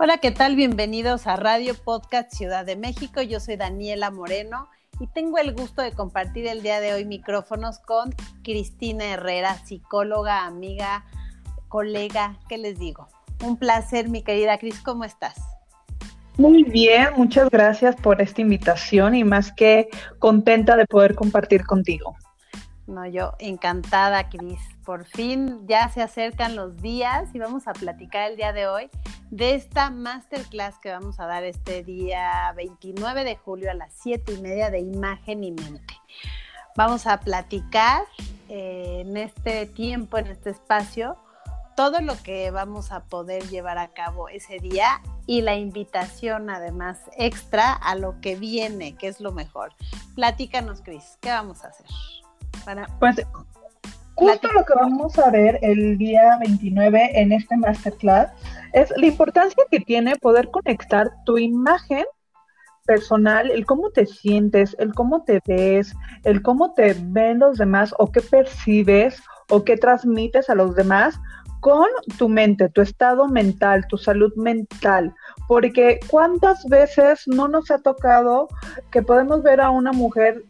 Hola, ¿qué tal? Bienvenidos a Radio Podcast Ciudad de México. Yo soy Daniela Moreno y tengo el gusto de compartir el día de hoy micrófonos con Cristina Herrera, psicóloga, amiga, colega, ¿qué les digo? Un placer, mi querida Cris, ¿cómo estás? Muy bien, muchas gracias por esta invitación y más que contenta de poder compartir contigo. No, yo encantada, Cris. Por fin ya se acercan los días y vamos a platicar el día de hoy de esta masterclass que vamos a dar este día 29 de julio a las 7 y media de imagen y mente. Vamos a platicar eh, en este tiempo, en este espacio, todo lo que vamos a poder llevar a cabo ese día y la invitación además extra a lo que viene, que es lo mejor. Platícanos, Cris, ¿qué vamos a hacer? Pues justo lo que vamos a ver el día 29 en este masterclass es la importancia que tiene poder conectar tu imagen personal, el cómo te sientes, el cómo te ves, el cómo te ven los demás o qué percibes o qué transmites a los demás con tu mente, tu estado mental, tu salud mental. Porque cuántas veces no nos ha tocado que podemos ver a una mujer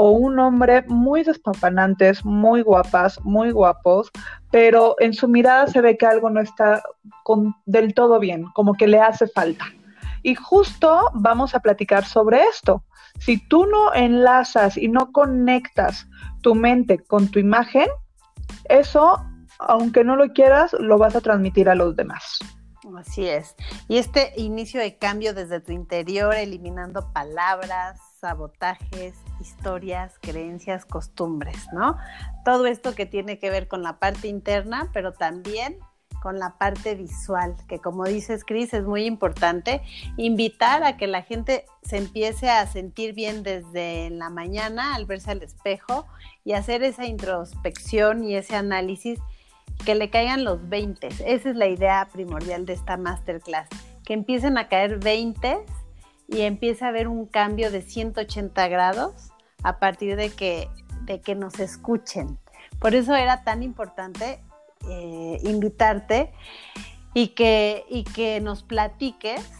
o un hombre muy despampanantes, muy guapas, muy guapos, pero en su mirada se ve que algo no está del todo bien, como que le hace falta. Y justo vamos a platicar sobre esto. Si tú no enlazas y no conectas tu mente con tu imagen, eso, aunque no lo quieras, lo vas a transmitir a los demás. Así es. Y este inicio de cambio desde tu interior, eliminando palabras, sabotajes, historias, creencias, costumbres, ¿no? Todo esto que tiene que ver con la parte interna, pero también con la parte visual, que como dices, Cris, es muy importante invitar a que la gente se empiece a sentir bien desde la mañana al verse al espejo y hacer esa introspección y ese análisis que le caigan los 20. Esa es la idea primordial de esta masterclass, que empiecen a caer 20 y empiece a haber un cambio de 180 grados a partir de que, de que nos escuchen. Por eso era tan importante eh, invitarte y que, y que nos platiques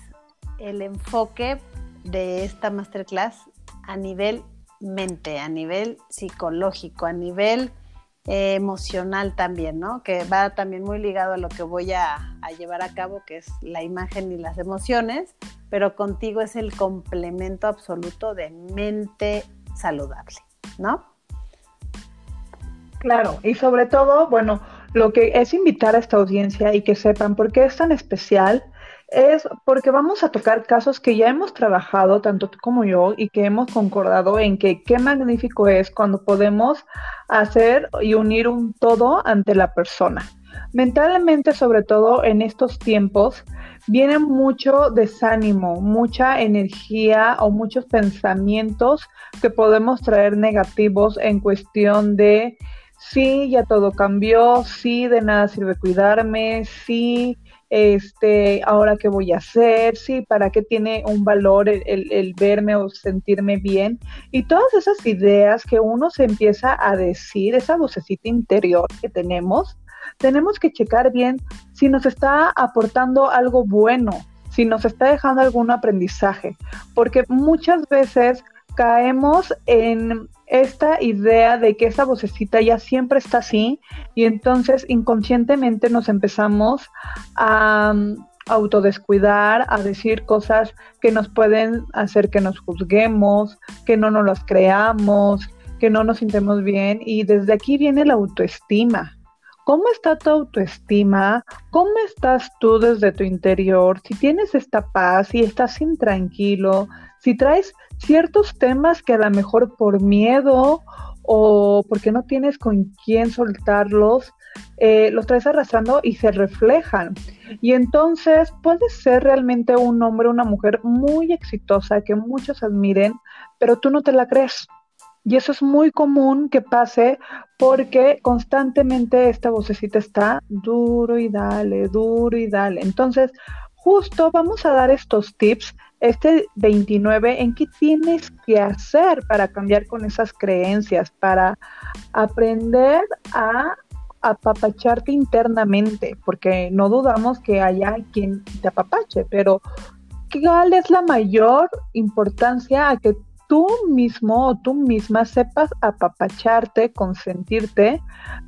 el enfoque de esta masterclass a nivel mente, a nivel psicológico, a nivel eh, emocional también, ¿no? Que va también muy ligado a lo que voy a, llevar a cabo, que es la imagen y las emociones, pero contigo es el complemento absoluto de mente saludable, ¿no? Claro, y sobre todo, bueno, lo que es invitar a esta audiencia y que sepan por qué es tan especial es porque vamos a tocar casos que ya hemos trabajado, tanto tú como yo, y que hemos concordado en que qué magnífico es cuando podemos hacer y unir un todo ante la persona. Mentalmente, sobre todo en estos tiempos, viene mucho desánimo, mucha energía o muchos pensamientos que podemos traer negativos en cuestión de sí, ya todo cambió, sí, de nada sirve cuidarme, sí, este, ahora qué voy a hacer, sí, para qué tiene un valor el, el, verme o sentirme bien. Y todas esas ideas que uno se empieza a decir, esa vocecita interior que tenemos, tenemos que checar bien si nos está aportando algo bueno, si nos está dejando algún aprendizaje, porque muchas veces caemos en esta idea de que esa vocecita ya siempre está así y entonces inconscientemente nos empezamos a mm, autodescuidar, a decir cosas que nos pueden hacer que nos juzguemos, que no nos las creamos, que no nos sintemos bien y desde aquí viene la autoestima. ¿Cómo está tu autoestima? ¿Cómo estás tú desde tu interior? Si tienes esta paz, si estás intranquilo, si traes ciertos temas que a lo mejor por miedo o porque no tienes con quién soltarlos, eh, los traes arrastrando y se reflejan. Y entonces puedes ser realmente un hombre, una mujer muy exitosa, que muchos admiren, pero tú no te la crees. Y eso es muy común que pase porque constantemente esta vocecita está duro y dale, duro y dale. Entonces, justo vamos a dar estos tips este 29 en qué tienes que hacer para cambiar con esas creencias, para aprender a apapacharte internamente, porque no dudamos que haya quien te apapache, pero ¿cuál es la mayor importancia a que tú mismo o tú misma sepas apapacharte, consentirte,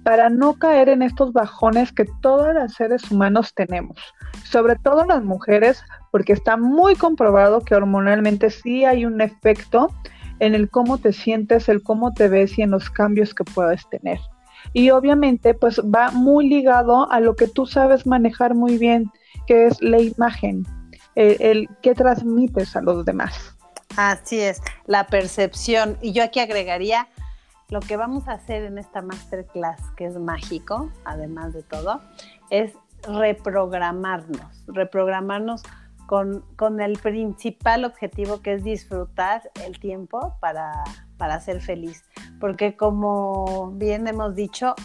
para no caer en estos bajones que todos los seres humanos tenemos, sobre todo las mujeres, porque está muy comprobado que hormonalmente sí hay un efecto en el cómo te sientes, el cómo te ves y en los cambios que puedes tener. Y obviamente pues va muy ligado a lo que tú sabes manejar muy bien, que es la imagen, el, el que transmites a los demás. Así es, la percepción. Y yo aquí agregaría lo que vamos a hacer en esta masterclass, que es mágico, además de todo, es reprogramarnos, reprogramarnos con, con el principal objetivo que es disfrutar el tiempo para, para ser feliz. Porque como bien hemos dicho,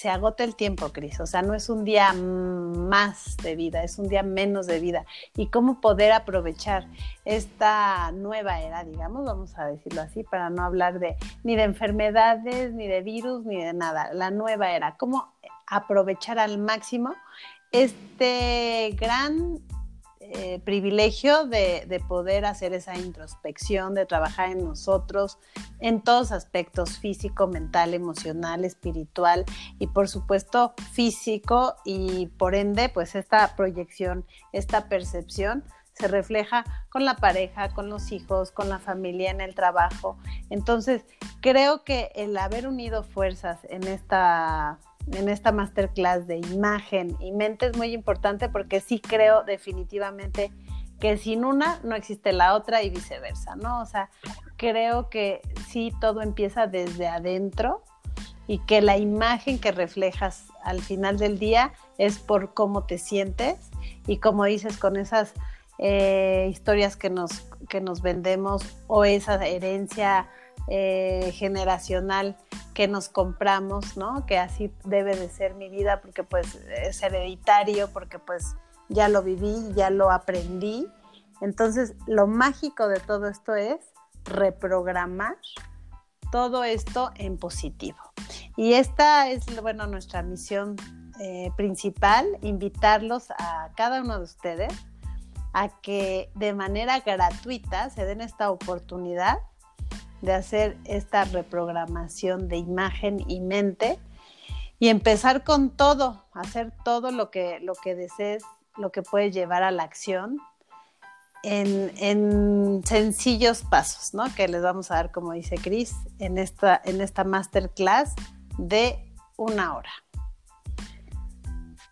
se agota el tiempo, Cris. O sea, no es un día más de vida, es un día menos de vida. Y cómo poder aprovechar esta nueva era, digamos, vamos a decirlo así, para no hablar de ni de enfermedades, ni de virus, ni de nada. La nueva era. Cómo aprovechar al máximo este gran eh, privilegio de, poder hacer esa introspección, de trabajar en nosotros, en todos aspectos, físico, mental, emocional, espiritual y por supuesto físico y por ende pues esta proyección, esta percepción se refleja con la pareja, con los hijos, con la familia, en el trabajo. Entonces, creo que el haber unido fuerzas en esta en esta masterclass de imagen y mente es muy importante porque sí creo definitivamente que sin una no existe la otra y viceversa, ¿no? O sea, creo que sí todo empieza desde adentro y que la imagen que reflejas al final del día es por cómo te sientes y como dices con esas eh, historias que nos, que nos vendemos o esa herencia eh, generacional que nos compramos, ¿no? Que así debe de ser mi vida porque pues es hereditario, porque pues ya lo viví, ya lo aprendí. Entonces, lo mágico de todo esto es reprogramar todo esto en positivo. Y esta es, bueno, nuestra misión eh, principal, invitarlos a cada uno de ustedes a que de manera gratuita se den esta oportunidad de hacer esta reprogramación de imagen y mente y empezar con todo, hacer todo lo que, lo que desees, lo que puedes llevar a la acción en, en, sencillos pasos, ¿no? Que les vamos a dar, como dice Cris, en esta, en esta masterclass de una hora.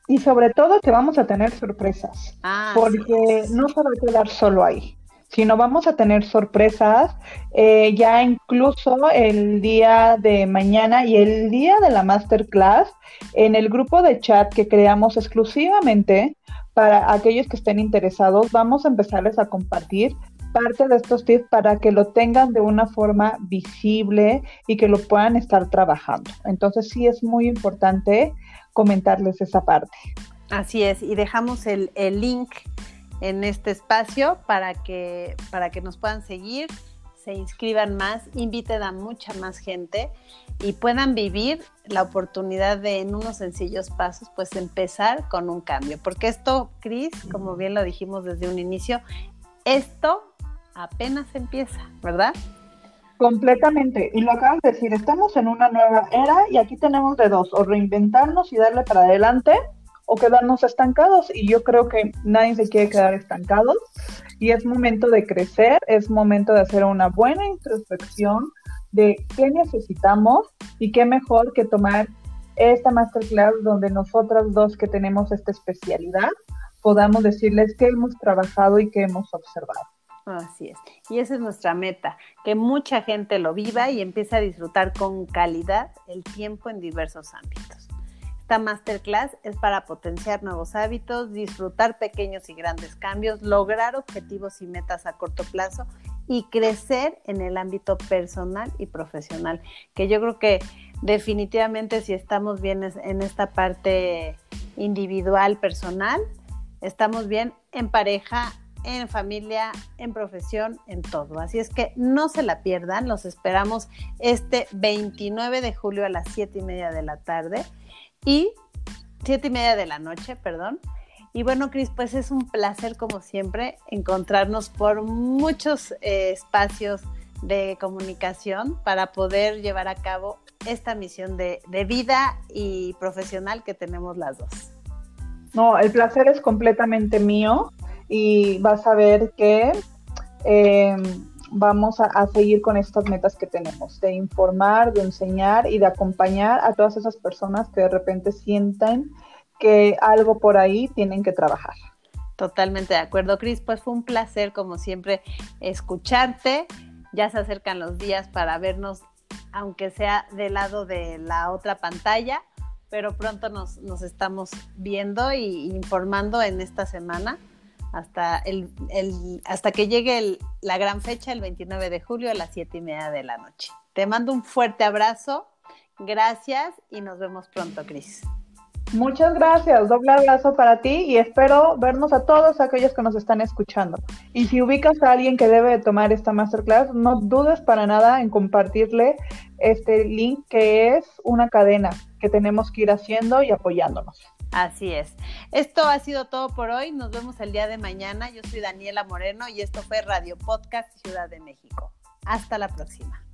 Y sobre todo que vamos a tener sorpresas, ah, porque no se va a quedar solo ahí sino vamos a tener sorpresas eh, ya incluso el día de mañana y el día de la masterclass en el grupo de chat que creamos exclusivamente para aquellos que estén interesados. Vamos a empezarles a compartir parte de estos tips para que lo tengan de una forma visible y que lo puedan estar trabajando. Entonces sí es muy importante comentarles esa parte. Así es, y dejamos el, el link en este espacio para que, para que nos puedan seguir, se inscriban más, inviten a mucha más gente y puedan vivir la oportunidad de en unos sencillos pasos, pues empezar con un cambio. Porque esto, Cris, como bien lo dijimos desde un inicio, esto apenas empieza, ¿verdad? Completamente. Y lo acabas de decir, estamos en una nueva era y aquí tenemos de dos, o reinventarnos y darle para adelante o quedarnos estancados. Y yo creo que nadie se quiere quedar estancado. Y es momento de crecer, es momento de hacer una buena introspección de qué necesitamos y qué mejor que tomar esta masterclass donde nosotras dos que tenemos esta especialidad podamos decirles qué hemos trabajado y qué hemos observado. Así es. Y esa es nuestra meta, que mucha gente lo viva y empiece a disfrutar con calidad el tiempo en diversos ámbitos. Esta masterclass es para potenciar nuevos hábitos, disfrutar pequeños y grandes cambios, lograr objetivos y metas a corto plazo y crecer en el ámbito personal y profesional, que yo creo que definitivamente si estamos bien en esta parte individual, personal, estamos bien en pareja, en familia, en profesión, en todo. Así es que no se la pierdan, los esperamos este 29 de julio a las 7 y media de la tarde y siete y media de la noche, perdón. Y bueno, Cris, pues es un placer como siempre encontrarnos por muchos eh, espacios de comunicación para poder llevar a cabo esta misión de, vida y profesional que tenemos las dos. No, el placer es completamente mío y vas a ver que em, vamos a, seguir con estas metas que tenemos, de informar, de enseñar y de acompañar a todas esas personas que de repente sientan que algo por ahí tienen que trabajar. Totalmente de acuerdo, Cris. Pues fue un placer, como siempre, escucharte. Ya se acercan los días para vernos, aunque sea del lado de la otra pantalla, pero pronto nos, estamos viendo y informando en esta semana hasta, el, hasta que llegue la gran fecha, el 29 de julio a las 7 y media de la noche. Te mando un fuerte abrazo, gracias y nos vemos pronto, Cris. Muchas gracias, doble abrazo para ti y espero vernos a todos aquellos que nos están escuchando. Y si ubicas a alguien que debe tomar esta masterclass, no dudes para nada en compartirle este link que es una cadena que tenemos que ir haciendo y apoyándonos. Así es. Esto ha sido todo por hoy. Nos vemos el día de mañana. Yo soy Daniela Moreno y esto fue Radio Podcast Ciudad de México. Hasta la próxima.